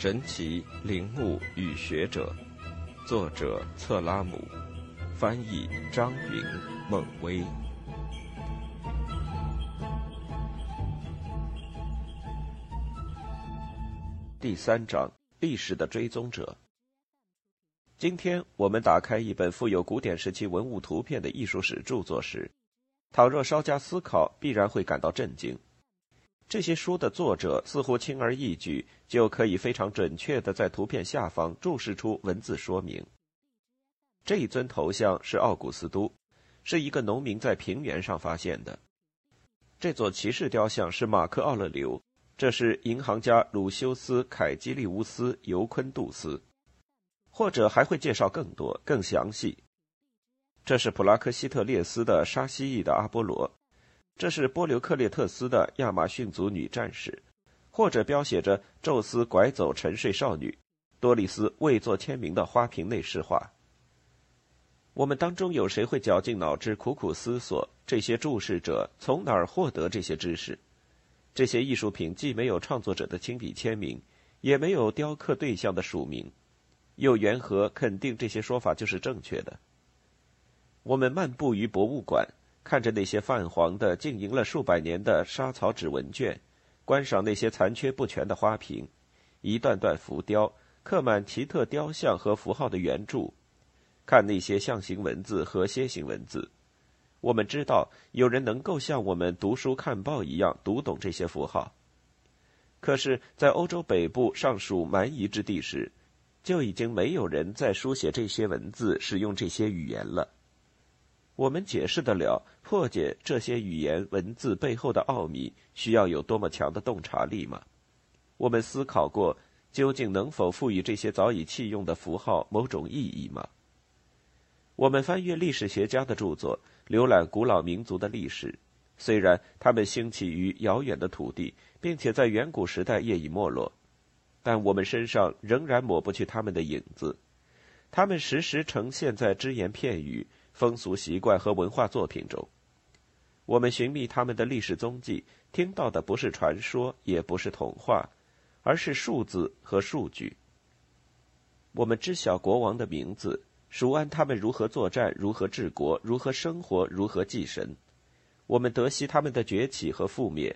神奇陵墓与学者，作者策拉姆，翻译张云、孟威。第三章：历史的追踪者。今天我们打开一本富有古典时期文物图片的艺术史著作时，倘若稍加思考，必然会感到震惊。这些书的作者似乎轻而易举就可以非常准确地在图片下方注释出文字说明。这一尊头像是奥古斯都，是一个农民在平原上发现的。这座骑士雕像是马克·奥勒留，这是银行家鲁修斯·凯基利乌斯·尤昆杜斯，或者还会介绍更多、更详细。这是普拉克西特列斯的沙蜥蜴的阿波罗。这是波留克列特斯的亚马逊族女战士，或者标写着宙斯拐走沉睡少女多丽丝未作签名的花瓶内饰画。我们当中有谁会绞尽脑汁苦苦思索这些注视者从哪儿获得这些知识？这些艺术品既没有创作者的亲笔签名，也没有雕刻对象的署名，又缘何肯定这些说法就是正确的？我们漫步于博物馆。看着那些泛黄的、经营了数百年的沙草纸文卷，观赏那些残缺不全的花瓶，一段段浮雕，刻满奇特雕像和符号的圆柱，看那些象形文字和楔形文字，我们知道有人能够像我们读书看报一样读懂这些符号。可是，在欧洲北部尚属蛮夷之地时，就已经没有人在书写这些文字、使用这些语言了。我们解释得了破解这些语言文字背后的奥秘，需要有多么强的洞察力吗？我们思考过，究竟能否赋予这些早已弃用的符号某种意义吗？我们翻阅历史学家的著作，浏览古老民族的历史，虽然他们兴起于遥远的土地，并且在远古时代业已没落，但我们身上仍然抹不去他们的影子。他们时时呈现在只言片语。风俗习惯和文化作品中，我们寻觅他们的历史踪迹，听到的不是传说，也不是童话，而是数字和数据。我们知晓国王的名字，熟谙他们如何作战、如何治国、如何生活、如何祭神。我们得悉他们的崛起和覆灭，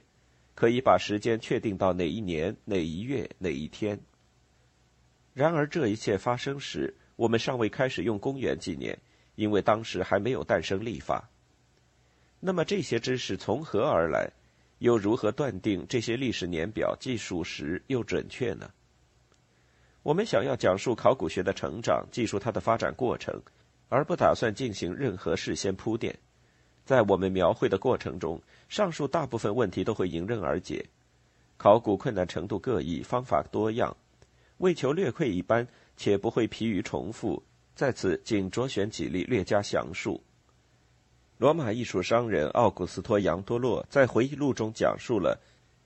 可以把时间确定到哪一年、哪一月、哪一天。然而，这一切发生时，我们尚未开始用公元纪年。因为当时还没有诞生历法，那么这些知识从何而来？又如何断定这些历史年表既属实又准确呢？我们想要讲述考古学的成长，记述它的发展过程，而不打算进行任何事先铺垫。在我们描绘的过程中，上述大部分问题都会迎刃而解。考古困难程度各异，方法多样，为求略窥一斑，且不会疲于重复。在此，仅着选几例略加详述。罗马艺术商人奥古斯托·杨多洛在回忆录中讲述了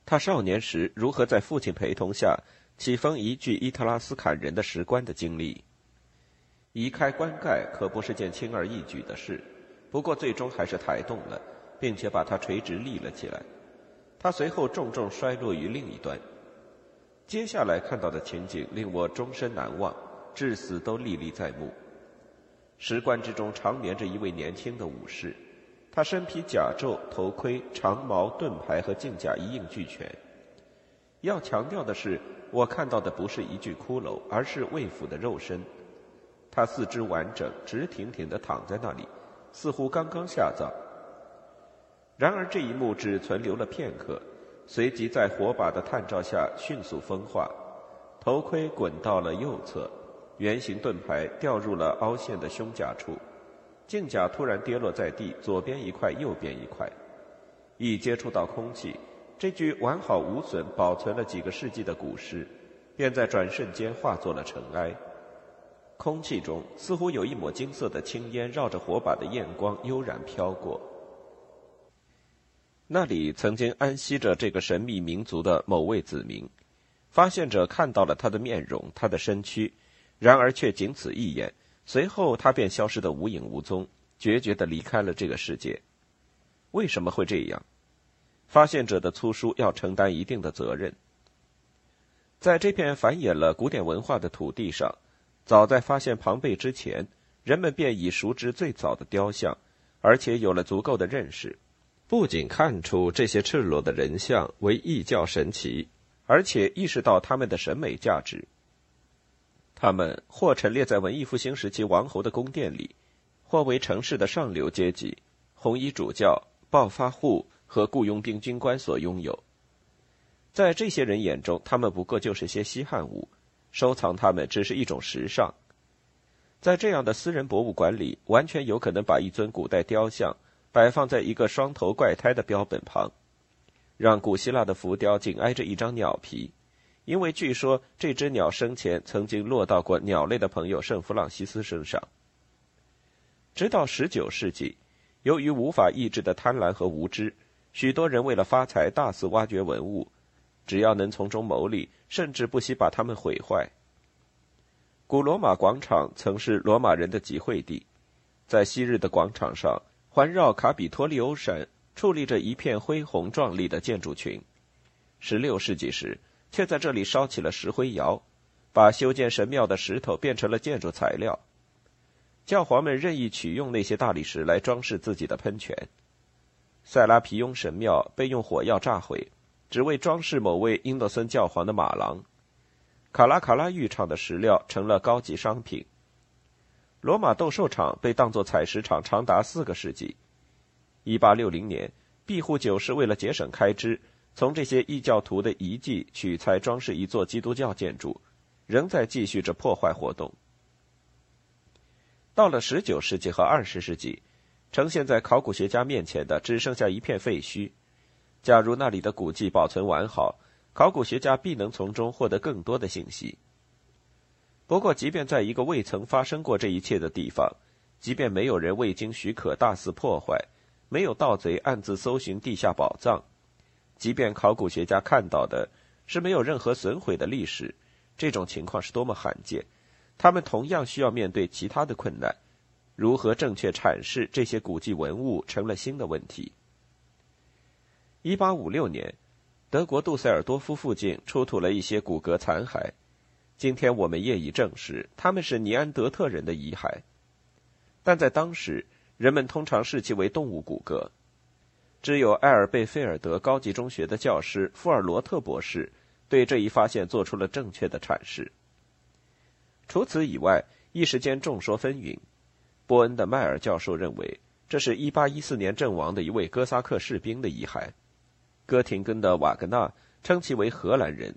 他少年时如何在父亲陪同下启封一具伊特拉斯坎人的石棺的经历。移开棺盖可不是件轻而易举的事，不过最终还是抬动了，并且把它垂直立了起来。他随后重重摔落于另一端。接下来看到的情景令我终身难忘。至死都历历在目。石棺之中长眠着一位年轻的武士，他身披甲胄、头盔、长矛、盾牌和镜甲一应俱全。要强调的是，我看到的不是一具骷髅，而是魏府的肉身。他四肢完整，直挺挺地躺在那里，似乎刚刚下葬。然而这一幕只存留了片刻，随即在火把的探照下迅速风化，头盔滚到了右侧。圆形盾牌掉入了凹陷的胸甲处，镜甲突然跌落在地，左边一块，右边一块。一接触到空气，这具完好无损、保存了几个世纪的古尸，便在转瞬间化作了尘埃。空气中似乎有一抹金色的青烟，绕着火把的焰光悠然飘过。那里曾经安息着这个神秘民族的某位子民。发现者看到了他的面容，他的身躯。然而却仅此一眼，随后他便消失得无影无踪，决绝地离开了这个世界。为什么会这样？发现者的粗疏要承担一定的责任。在这片繁衍了古典文化的土地上，早在发现庞贝之前，人们便已熟知最早的雕像，而且有了足够的认识，不仅看出这些赤裸的人像为异教神奇，而且意识到他们的审美价值。他们或陈列在文艺复兴时期王侯的宫殿里，或为城市的上流阶级、红衣主教、暴发户和雇佣兵军官所拥有。在这些人眼中，他们不过就是些稀罕物，收藏他们只是一种时尚。在这样的私人博物馆里，完全有可能把一尊古代雕像摆放在一个双头怪胎的标本旁，让古希腊的浮雕紧挨着一张鸟皮。因为据说这只鸟生前曾经落到过鸟类的朋友圣弗朗西斯身上。直到十九世纪，由于无法抑制的贪婪和无知，许多人为了发财大肆挖掘文物，只要能从中牟利，甚至不惜把它们毁坏。古罗马广场曾是罗马人的集会地，在昔日的广场上，环绕卡比托利欧山矗立着一片恢宏壮丽的建筑群。十六世纪时。却在这里烧起了石灰窑，把修建神庙的石头变成了建筑材料。教皇们任意取用那些大理石来装饰自己的喷泉。塞拉皮雍神庙被用火药炸毁，只为装饰某位英诺森教皇的马郎。卡拉卡拉浴场的石料成了高级商品。罗马斗兽场被当作采石场长达四个世纪。一八六零年，庇护九世为了节省开支。从这些异教徒的遗迹取材装饰一座基督教建筑，仍在继续着破坏活动。到了十九世纪和二十世纪，呈现在考古学家面前的只剩下一片废墟。假如那里的古迹保存完好，考古学家必能从中获得更多的信息。不过，即便在一个未曾发生过这一切的地方，即便没有人未经许可大肆破坏，没有盗贼暗自搜寻地下宝藏。即便考古学家看到的是没有任何损毁的历史，这种情况是多么罕见！他们同样需要面对其他的困难，如何正确阐释这些古迹文物成了新的问题。一八五六年，德国杜塞尔多夫附近出土了一些骨骼残骸，今天我们业已证实他们是尼安德特人的遗骸，但在当时，人们通常视其为动物骨骼。只有埃尔贝菲尔德高级中学的教师富尔罗特博士对这一发现做出了正确的阐释。除此以外，一时间众说纷纭。波恩的迈尔教授认为，这是一八一四年阵亡的一位哥萨克士兵的遗骸；哥廷根的瓦格纳称其为荷兰人；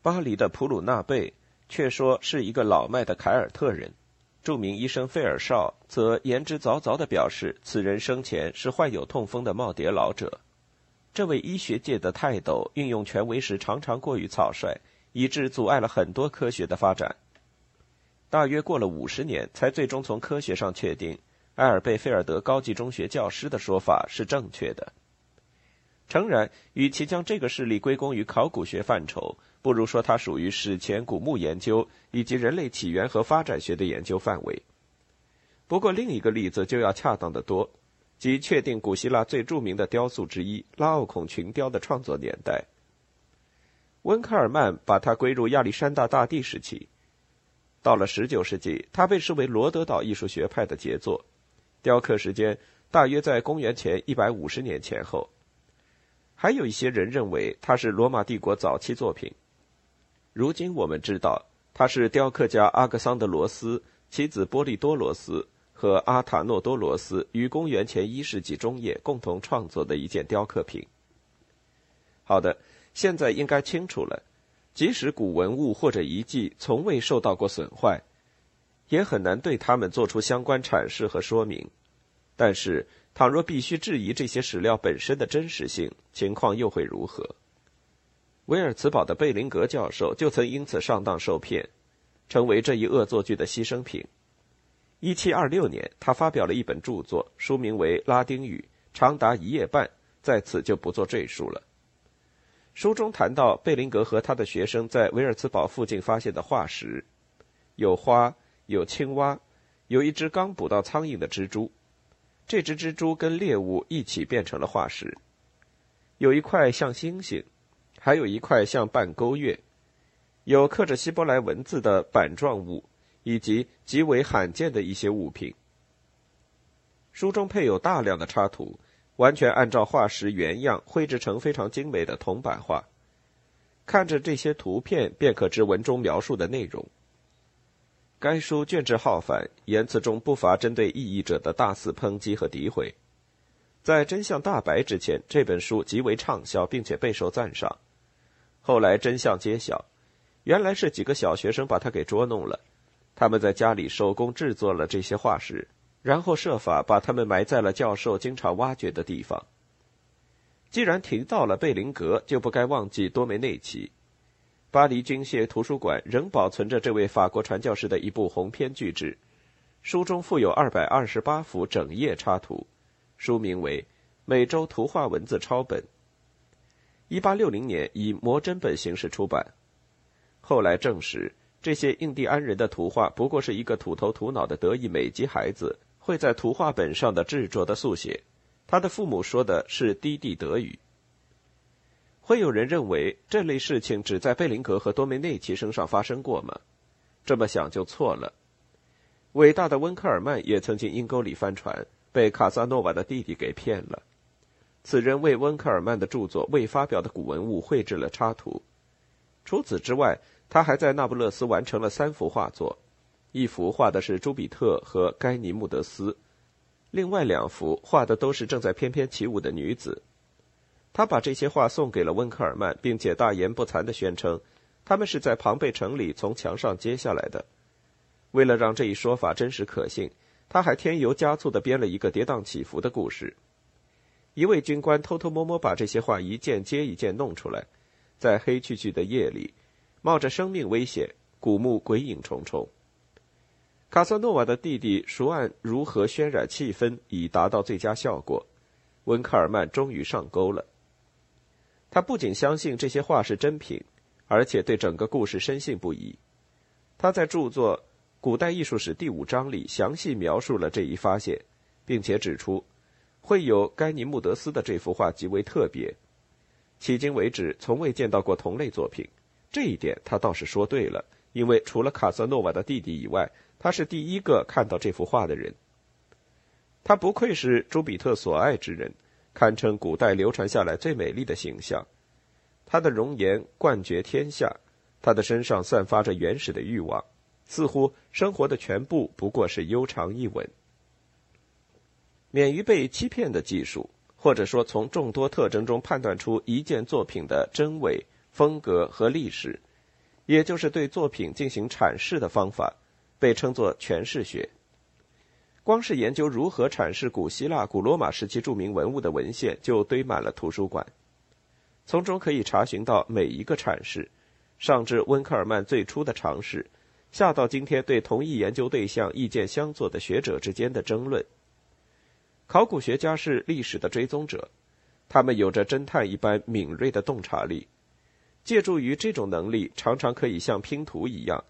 巴黎的普鲁纳贝却说是一个老迈的凯尔特人。著名医生费尔绍则言之凿凿地表示，此人生前是患有痛风的耄耋老者。这位医学界的泰斗运用权威时常常过于草率，以致阻碍了很多科学的发展。大约过了五十年，才最终从科学上确定埃尔贝菲尔德高级中学教师的说法是正确的。诚然，与其将这个事例归功于考古学范畴，不如说它属于史前古墓研究以及人类起源和发展学的研究范围。不过，另一个例子就要恰当得多，即确定古希腊最著名的雕塑之一拉奥孔群雕的创作年代。温克尔曼把它归入亚历山大大帝时期。到了19世纪，它被视为罗德岛艺术学派的杰作，雕刻时间大约在公元前150年前后。还有一些人认为它是罗马帝国早期作品。如今我们知道，它是雕刻家阿格桑德罗斯、妻子波利多罗斯和阿塔诺多罗斯于公元前一世纪中叶共同创作的一件雕刻品。好的，现在应该清楚了。即使古文物或者遗迹从未受到过损坏，也很难对他们做出相关阐释和说明。但是，倘若必须质疑这些史料本身的真实性，情况又会如何？威尔茨堡的贝林格教授就曾因此上当受骗，成为这一恶作剧的牺牲品。1726年，他发表了一本著作，书名为《拉丁语》，长达一页半，在此就不做赘述了。书中谈到贝林格和他的学生在维尔茨堡附近发现的化石，有花，有青蛙，有一只刚捕到苍蝇的蜘蛛。这只蜘蛛跟猎物一起变成了化石，有一块像星星，还有一块像半勾月。有刻着希伯来文字的板状物，以及极为罕见的一些物品。书中配有大量的插图，完全按照画石原样绘制成非常精美的铜版画。看着这些图片，便可知文中描述的内容。该书卷帙浩繁，言辞中不乏针对异议者的大肆抨击和诋毁。在真相大白之前，这本书极为畅销，并且备受赞赏。后来真相揭晓，原来是几个小学生把他给捉弄了。他们在家里手工制作了这些化石，然后设法把它们埋在了教授经常挖掘的地方。既然提到了贝林格，就不该忘记多梅内奇。巴黎军械图书馆仍保存着这位法国传教士的一部鸿篇巨制，书中附有二百二十八幅整页插图。书名为《美洲图画文字抄本》，一八六零年以魔真本形式出版。后来证实，这些印第安人的图画不过是一个土头土脑的德裔美籍孩子会在图画本上的执着的速写。他的父母说的是低地德语。会有人认为这类事情只在贝林格和多梅内奇身上发生过吗？这么想就错了。伟大的温克尔曼也曾经阴沟里翻船。被卡萨诺瓦的弟弟给骗了。此人为温克尔曼的著作《未发表的古文物》绘制了插图。除此之外，他还在那不勒斯完成了三幅画作：一幅画的是朱比特和该尼穆德斯，另外两幅画的都是正在翩翩起舞的女子。他把这些画送给了温克尔曼，并且大言不惭地宣称，他们是在庞贝城里从墙上揭下来的。为了让这一说法真实可信。他还添油加醋地编了一个跌宕起伏的故事。一位军官偷偷摸摸把这些画一件接一件弄出来，在黑黢黢的夜里，冒着生命危险，古墓鬼影重重。卡萨诺瓦的弟弟熟谙如何渲染气氛以达到最佳效果，温克尔曼终于上钩了。他不仅相信这些画是真品，而且对整个故事深信不疑。他在著作。古代艺术史第五章里详细描述了这一发现，并且指出，会有该尼穆德斯的这幅画极为特别，迄今为止从未见到过同类作品。这一点他倒是说对了，因为除了卡瑟诺瓦的弟弟以外，他是第一个看到这幅画的人。他不愧是朱比特所爱之人，堪称古代流传下来最美丽的形象。他的容颜冠绝天下，他的身上散发着原始的欲望。似乎生活的全部不过是悠长一吻，免于被欺骗的技术，或者说从众多特征中判断出一件作品的真伪、风格和历史，也就是对作品进行阐释的方法，被称作诠释学。光是研究如何阐释古希腊、古罗马时期著名文物的文献就堆满了图书馆，从中可以查询到每一个阐释，上至温克尔曼最初的尝试。下到今天对同一研究对象意见相左的学者之间的争论。考古学家是历史的追踪者，他们有着侦探一般敏锐的洞察力，借助于这种能力，常常可以像拼图一样，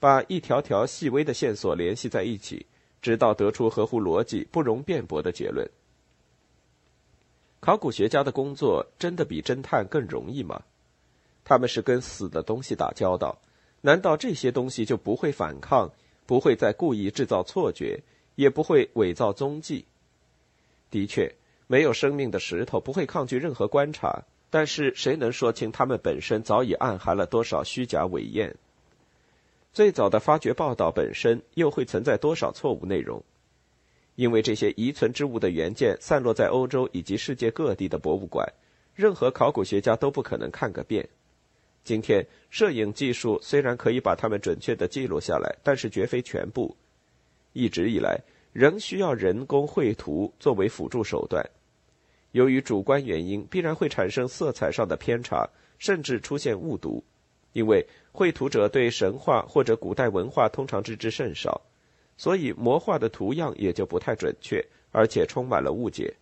把一条条细微的线索联系在一起，直到得出合乎逻辑、不容辩驳的结论。考古学家的工作真的比侦探更容易吗？他们是跟死的东西打交道。难道这些东西就不会反抗，不会再故意制造错觉，也不会伪造踪迹？的确，没有生命的石头不会抗拒任何观察，但是谁能说清它们本身早已暗含了多少虚假伪验？最早的发掘报道本身又会存在多少错误内容？因为这些遗存之物的原件散落在欧洲以及世界各地的博物馆，任何考古学家都不可能看个遍。今天，摄影技术虽然可以把它们准确地记录下来，但是绝非全部。一直以来，仍需要人工绘图作为辅助手段。由于主观原因，必然会产生色彩上的偏差，甚至出现误读。因为绘图者对神话或者古代文化通常知之甚少，所以魔画的图样也就不太准确，而且充满了误解。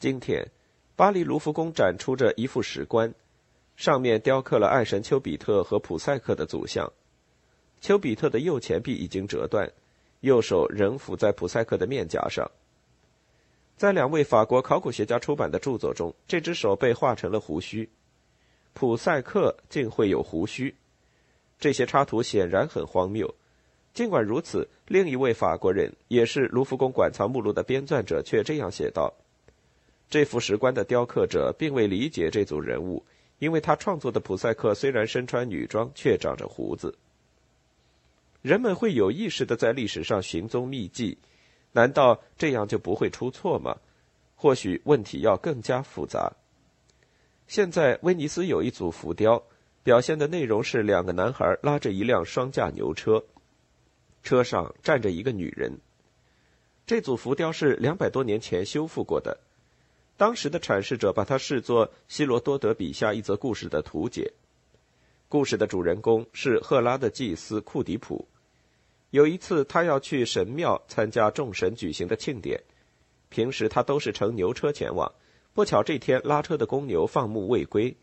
今天，巴黎卢浮宫展出着一副石棺。上面雕刻了爱神丘比特和普赛克的祖像，丘比特的右前臂已经折断，右手仍抚在普赛克的面颊上。在两位法国考古学家出版的著作中，这只手被画成了胡须。普赛克竟会有胡须。这些插图显然很荒谬。尽管如此，另一位法国人，也是卢浮宫馆藏目录的编撰者，却这样写道：“这幅石棺的雕刻者并未理解这组人物，因为他创作的普赛克虽然身穿女装，却长着胡子。”人们会有意识的在历史上寻踪觅迹，难道这样就不会出错吗？或许问题要更加复杂。现在，威尼斯有一组浮雕，表现的内容是两个男孩拉着一辆双架牛车。车上站着一个女人。这组浮雕是两百多年前修复过的，当时的阐释者把它视作希罗多德笔下一则故事的图解。故事的主人公是赫拉的祭司库迪普。有一次，他要去神庙参加众神举行的庆典，平时他都是乘牛车前往。不巧这天拉车的公牛放牧未归，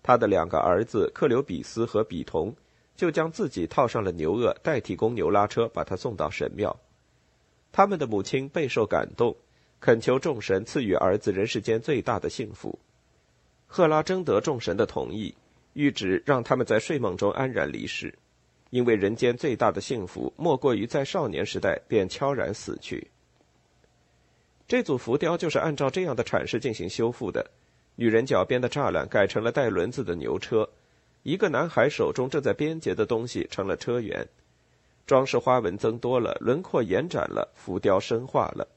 他的两个儿子克留比斯和比同。就将自己套上了牛轭，代替公牛拉车，把他送到神庙。他们的母亲备受感动，恳求众神赐予儿子人世间最大的幸福。赫拉征得众神的同意，谕旨让他们在睡梦中安然离世，因为人间最大的幸福莫过于在少年时代便悄然死去。这组浮雕就是按照这样的阐释进行修复的。女人脚边的栅栏改成了带轮子的牛车。一个男孩手中正在编结的东西成了车辕，装饰花纹增多了，轮廓延展了，浮雕深化了。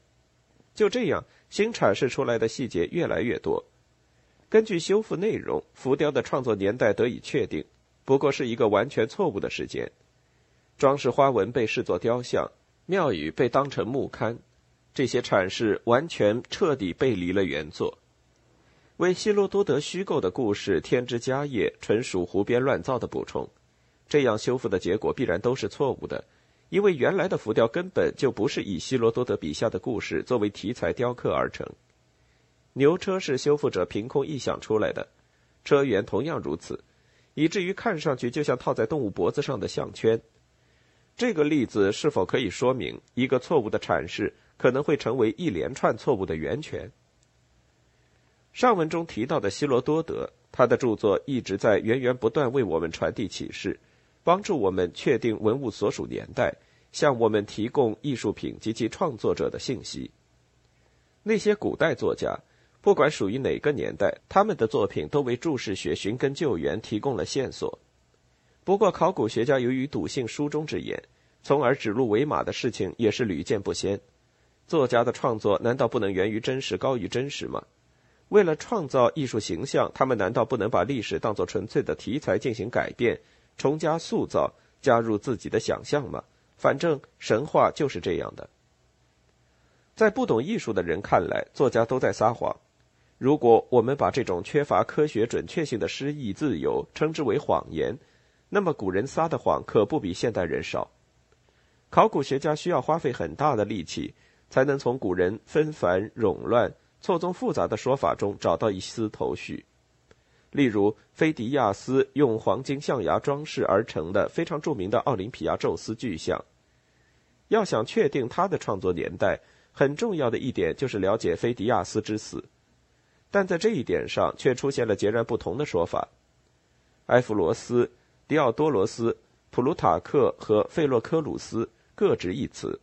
就这样，新阐释出来的细节越来越多。根据修复内容，浮雕的创作年代得以确定，不过是一个完全错误的时间。装饰花纹被视作雕像，庙宇被当成木龛，这些阐释完全彻底背离了原作。为希罗多德虚构的故事添枝加叶，纯属胡编乱造的补充。这样修复的结果必然都是错误的，因为原来的浮雕根本就不是以希罗多德笔下的故事作为题材雕刻而成。牛车是修复者凭空臆想出来的，车辕同样如此，以至于看上去就像套在动物脖子上的项圈。这个例子是否可以说明一个错误的阐释可能会成为一连串错误的源泉？上文中提到的希罗多德，他的著作一直在源源不断为我们传递启示，帮助我们确定文物所属年代，向我们提供艺术品及其创作者的信息。那些古代作家，不管属于哪个年代，他们的作品都为注释学寻根救援提供了线索。不过，考古学家由于笃信书中之言，从而指鹿为马的事情也是屡见不鲜。作家的创作难道不能源于真实高于真实吗？为了创造艺术形象，他们难道不能把历史当作纯粹的题材进行改变、重加塑造、加入自己的想象吗？反正神话就是这样的。在不懂艺术的人看来，作家都在撒谎。如果我们把这种缺乏科学准确性的诗意自由称之为谎言，那么古人撒的谎可不比现代人少。考古学家需要花费很大的力气，才能从古人纷繁冗乱。错综复杂的说法中找到一丝头绪，例如菲迪亚斯用黄金象牙装饰而成的非常著名的奥林匹亚宙斯巨像。要想确定他的创作年代，很重要的一点就是了解菲迪亚斯之死，但在这一点上却出现了截然不同的说法。埃弗罗斯、迪奥多罗斯、普鲁塔克和费洛科鲁斯各执一词，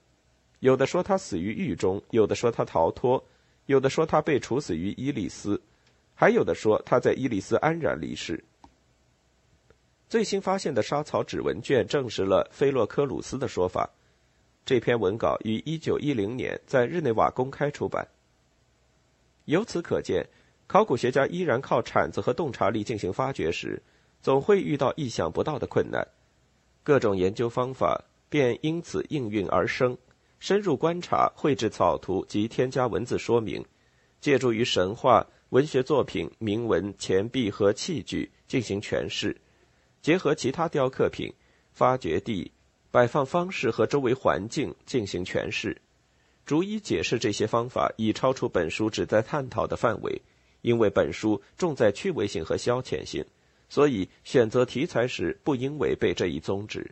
有的说他死于狱中，有的说他逃脱。有的说他被处死于伊利斯，还有的说他在伊利斯安然离世。最新发现的沙草指纹卷证实了菲洛科鲁斯的说法。这篇文稿于一九一零年在日内瓦公开出版。由此可见，考古学家依然靠铲子和洞察力进行发掘时，总会遇到意想不到的困难，各种研究方法便因此应运而生。深入观察、绘制草图及添加文字说明，借助于神话、文学作品、铭文、钱币和器具进行诠释，结合其他雕刻品、发掘地、摆放方式和周围环境进行诠释，逐一解释这些方法已超出本书旨在探讨的范围。因为本书重在趣味性和消遣性，所以选择题材时不应违背这一宗旨。